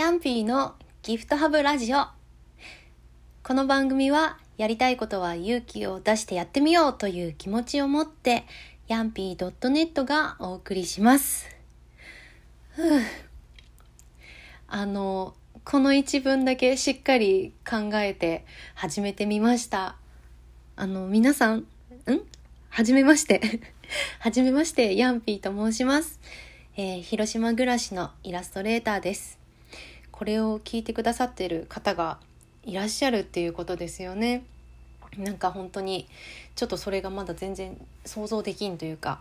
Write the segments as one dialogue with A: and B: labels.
A: ヤンピーのギフトハブラジオ。この番組はやりたいことは勇気を出してやってみようという気持ちを持ってヤンピー .net がお送りします。あの、この一文だけしっかり考えて始めてみました。あの、皆さん、ん？はじめまして。はじめまして、ヤンピーと申します。えー、広島暮らしのイラストレーターです。これを聞いてくださってる方がいらっしゃるっていうことですよね。なんか本当にちょっとそれがまだ全然想像できんというか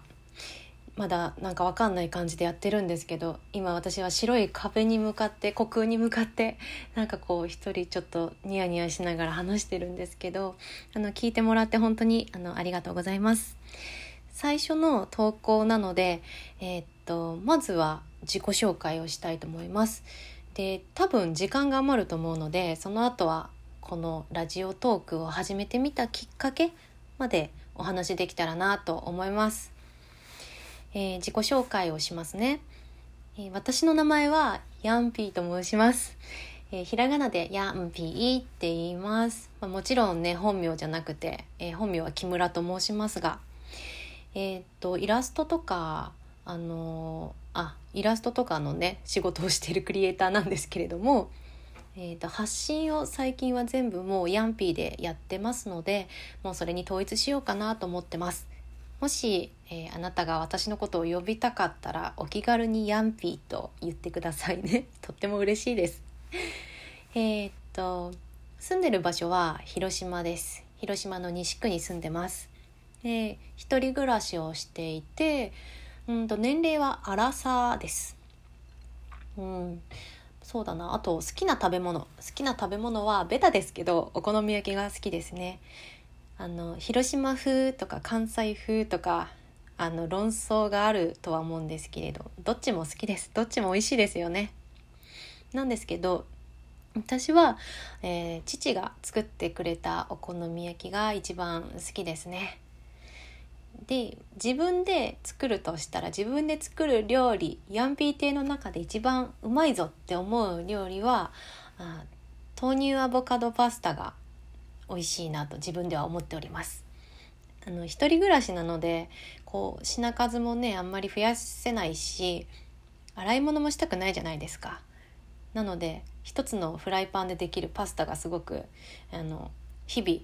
A: まだなんかわかんない感じでやってるんですけど今私は白い壁に向かって虚空に向かってなんかこう一人ちょっとニヤニヤしながら話してるんですけどあの聞いてもらって本当にあのありがとうございます。最初の投稿なので、えー、っとまずは自己紹介をしたいと思います。で多分時間が余ると思うのでその後はこのラジオトークを始めてみたきっかけまでお話できたらなと思います。えー、自己紹介をしますね、えー、私の名前はヤンピーと申します。えー、ひらがなでヤンピーって言います。まあ、もちろんね、本名じゃなくて、え本名は木村と申しますが、えっと、イラストとか、あのあイラストとかのね仕事をしているクリエイターなんですけれども、えーと、発信を最近は全部もうヤンピーでやってますのでもうそれに統一しようかなと思ってます。もし、えー、あなたが私のことを呼びたかったらお気軽にヤンピーと言ってくださいね。とっても嬉しいです。えっと住んでる場所は広島です。広島の西区に住んでます。で一人暮らしをしていてうんと年齢はアラサーです。うん、そうだなあと好きな食べ物好きな食べ物はベタですけどお好み焼きが好きですね。あの広島風とか関西風とかあの論争があるとは思うんですけれどどっちも好きですどっちも美味しいですよね。なんですけど私は、えー、父が作ってくれたお好み焼きが一番好きですね。で自分で作るとしたら自分で作る料理ヤンピー亭の中で一番うまいぞって思う料理はあ豆乳アボカドパスタが美味しいなと自分では思っております。あの一人暮らしなのでこう品数もねあんまり増やせないし洗い物もしたくないじゃないですか。なので一つのフライパンでできるパスタがすごくあの日々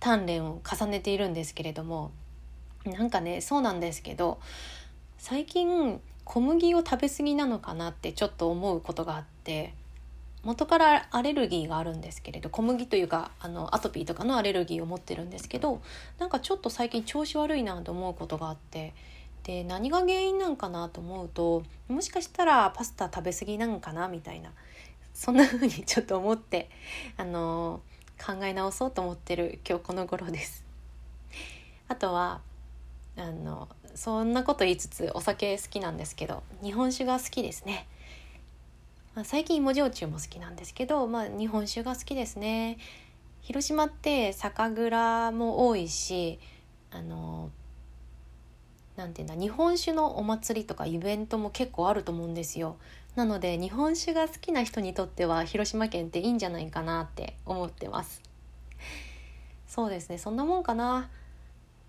A: 鍛錬を重ねているんですけれどもなんかねそうなんですけど最近小麦を食べ過ぎなのかなってちょっと思うことがあって元からアレルギーがあるんですけれど小麦というかあのアトピーとかのアレルギーを持ってるんですけどなんかちょっと最近調子悪いなと思うことがあってで何が原因なんかなと思うともしかしたらパスタ食べ過ぎなんかなみたいなそんな風にちょっと思ってあの考え直そうと思ってる今日この頃です。あとはあのそんなこと言いつつお酒好きなんですけど日本酒が好きですね、まあ、最近芋焼酎も好きなんですけど、まあ、日本酒が好きですね。広島って酒蔵も多いしあのなんていうんだ日本酒のお祭りとかイベントも結構あると思うんですよ。なので日本酒が好きな人にとっては広島県っていいんじゃないかなって思ってます。そうですねそんなもんかな。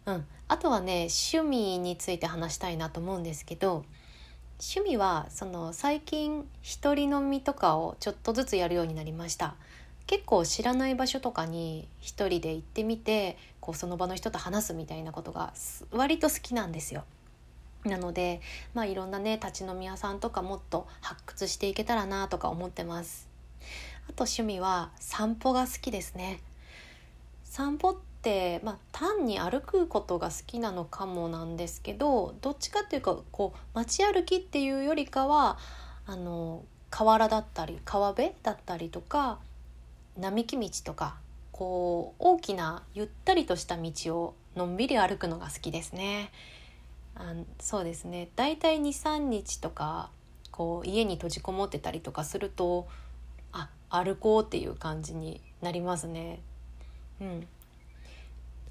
A: うん、あとはね趣味について話したいなと思うんですけど趣味はその最近一人飲みとかをちょっとずつやるようになりました。結構知らない場所とかに一人で行ってみてこうその場の人と話すみたいなことが割と好きなんですよ。なのでまあいろんなね立ち飲み屋さんとかもっと発掘していけたらなとか思ってます。あと趣味は散歩が好きですね。散歩っ、まあ、単に歩くことが好きなのかもなんですけどどっちかっていうかこう街歩きっていうよりかはあの河原だったり川辺だったりとか並木道とかこう大きなゆったりとした道をのんびり歩くのが好きですね。あそうですねだいたい23日とかこう家に閉じこもってたりとかするとあ歩こうっていう感じになりますね。うん、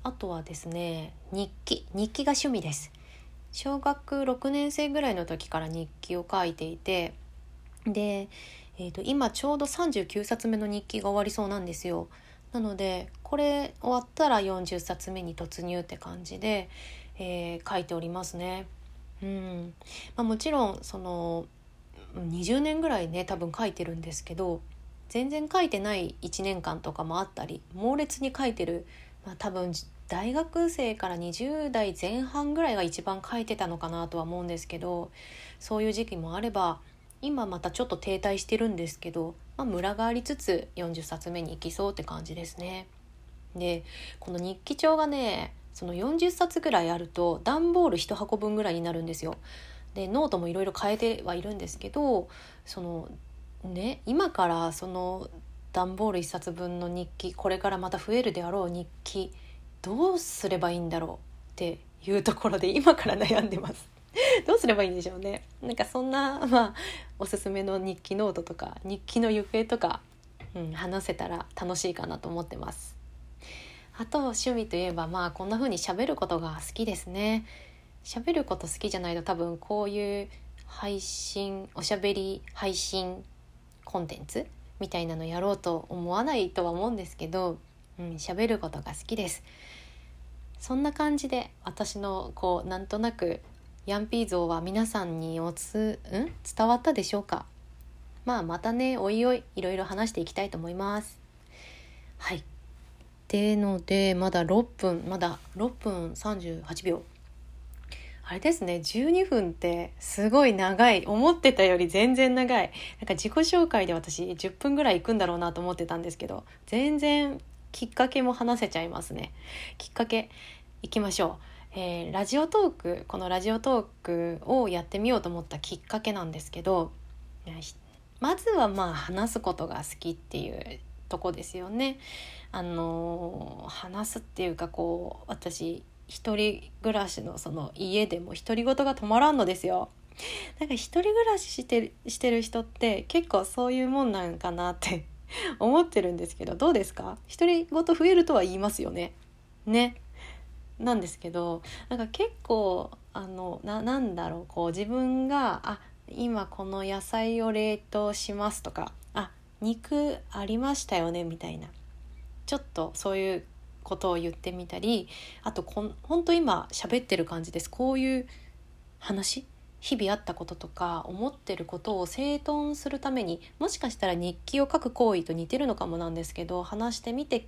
A: あとはですね日記日記が趣味です小学6年生ぐらいの時から日記を書いていてで、えーと、今ちょうど39冊目の日記が終わりそうなんですよ。なのでこれ終わったら40冊目に突入って感じで、えー、書いておりますね。うんまあ、もちろんその20年ぐらいね多分書いてるんですけど全然書いてない1年間とかもあったり猛烈に書いてる、まあ、多分大学生から20代前半ぐらいが一番書いてたのかなとは思うんですけどそういう時期もあれば今またちょっと停滞してるんですけど、まあ、ムラがありつつ40冊目に行きそうって感じですね。でこの日記帳がねその40冊ぐらいあると段ボール1箱分ぐらいになるんですよ。でノートもいろいろ変えてはいるんですけどそのね今からその段ボール1冊分の日記これからまた増えるであろう日記どうすればいいんだろうっていうところで今から悩んでます。どうすればいいんでしょうね。なんかそんなまあおすすめの日記ノートとか日記の行方とか、うん、話せたら楽しいかなと思ってます。あと趣味といえばまあこんな風に喋ることが好きですね。喋ること好きじゃないと多分こういう配信おしゃべり配信コンテンツみたいなのやろうと思わないとは思うんですけどうん、喋ることが好きです。そんな感じで私のこうなんとなくヤンピー像は皆さんにおつん？伝わったでしょうか？まあまたねおいおいいろいろ話していきたいと思います。はい。でのでまだ6分まだ6分38秒。あれですね12分ってすごい長い思ってたより全然長いなんか自己紹介で私10分ぐらい行くんだろうなと思ってたんですけど全然きっかけも話せちゃいますね。きっかけいきましょう。えー、ラジオトークこのラジオトークをやってみようと思ったきっかけなんですけどまずはまあ話すことが好きっていうとこですよね。あのー、話すっていうかこう私一人暮らしのその家でも独り言が止まらんのですよ。なんか一人暮らししてるしてる人って結構そういうもんなんかなって 思ってるんですけどどうですか？独り言増えるとは言いますよね。ね。なんですけどなんか結構あのななんだろうこう自分があ今この野菜を冷凍しますとかあ肉ありましたよねみたいなちょっとそういうことを言ってみたりあとこん本当今喋ってる感じです。こういう話日々あったこととか思ってることを整頓するためにもしかしたら日記を書く行為と似てるのかもなんですけど話してみて、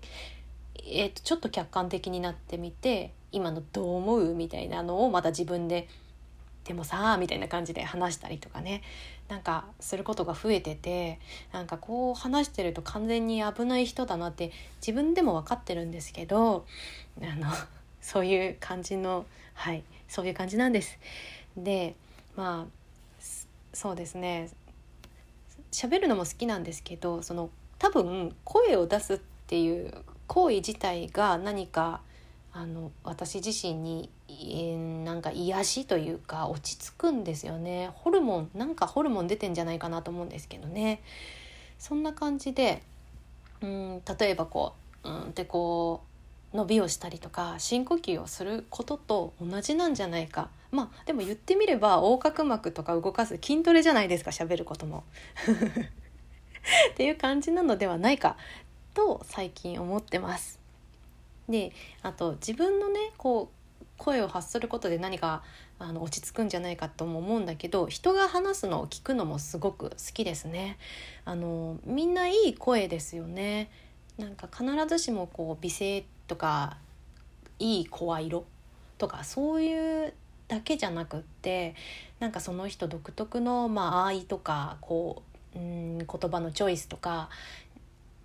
A: えー、とちょっと客観的になってみて今のどう思うみたいなのをまた自分ででもさみたいな感じで話したりとかね。なんかすることが増えててなんかこう話してると完全に危ない人だなって自分でも分かってるんですけどあの そういう感じのはいそういう感じなんです。でまあそうですね喋るのも好きなんですけどその多分声を出すっていう行為自体が何かあの私自身に、なんか癒しというか落ち着くんですよねホルモンなんかホルモン出てんじゃないかなと思うんですけどねそんな感じでうん例えばこううんってこう伸びをしたりとか深呼吸をすることと同じなんじゃないかまあでも言ってみれば横隔膜とか動かす筋トレじゃないですか喋ることも。っていう感じなのではないかと最近思ってます。であと自分のねこう声を発することで何かあの落ち着くんじゃないかとも思うんだけど人が話すのを聞くのもすごく好きですね。あのみんないい声ですよね。なんか必ずしもこう美声とかいい声色とかそういうだけじゃなくってなんかその人独特の、まあ、愛とかこううん言葉のチョイスとか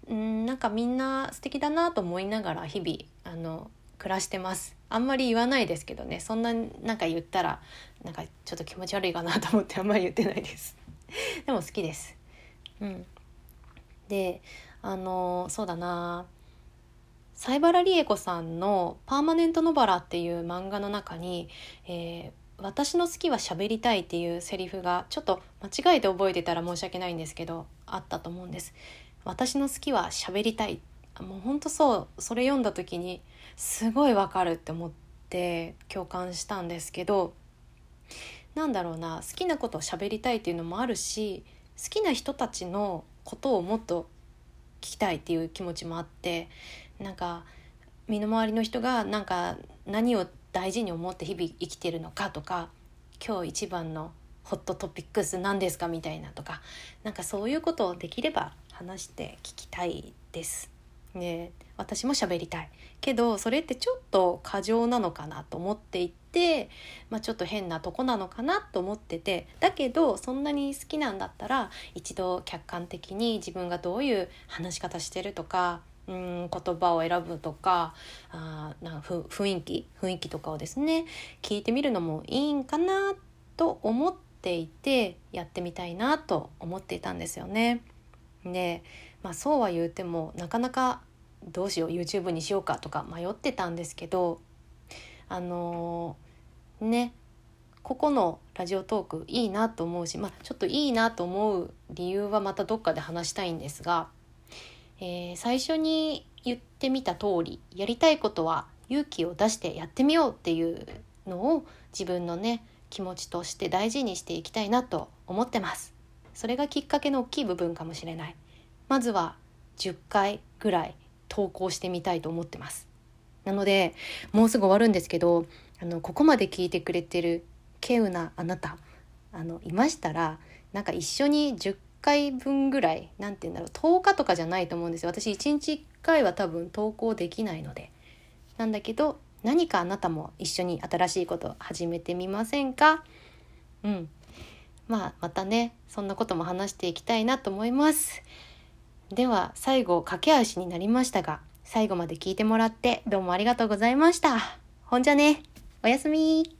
A: うんなんかみんな素敵だなと思いながら日々あの暮らしてます。あんまり言わないですけどね。そんななんか言ったらなんかちょっと気持ち悪いかなと思ってあんまり言ってないです。でも好きです。うん。であのそうだな。西原理恵子さんの「パーマネントノバラ」っていう漫画の中に、えー、私の好きは喋りたいっていうセリフがちょっと間違えて覚えてたら申し訳ないんですけどあったと思うんです。私の好きは喋りたい。もうほんとそうそれ読んだ時にすごいわかるって思って共感したんですけどなんだろうな好きなことを喋りたいっていうのもあるし好きな人たちのことをもっと聞きたいっていう気持ちもあってなんか身の回りの人がなんか何を大事に思って日々生きてるのかとか今日一番のホットトピックス何ですかみたいなとかなんかそういうことをできれば話して聞きたいです。ね私も喋りたいけどそれってちょっと過剰なのかなと思っていて、まあ、ちょっと変なとこなのかなと思っててだけどそんなに好きなんだったら一度客観的に自分がどういう話し方してるとかうん言葉を選ぶとかあな雰囲気雰囲気とかをですね聞いてみるのもいいんかなと思っていてやってみたいなと思っていたんですよね。で、まあ、そうは言うてもなかなかどうしよう YouTube にしようかとか迷ってたんですけどあのー、ねここのラジオトークいいなと思うし、まあ、ちょっといいなと思う理由はまたどっかで話したいんですが、えー、最初に言ってみた通りやりたいことは勇気を出してやってみようっていうのを自分のね気持ちとして大事にしていきたいなと思ってます。それがきっかけの大きい部分かもしれない。まずは10回ぐらい投稿してみたいと思ってます。なのでもうすぐ終わるんですけどあのここまで聞いてくれてる稀有なあなたあのいましたらなんか一緒に10回分ぐらい何て言うんだろう10日とかじゃないと思うんですよ私1日1回は多分投稿できないのでなんだけど何かあなたも一緒に新しいこと始めてみませんか？うんまあまたねそんなことも話していきたいなと思います。では最後駆け足になりましたが最後まで聞いてもらってどうもありがとうございました。ほんじゃねおやすみ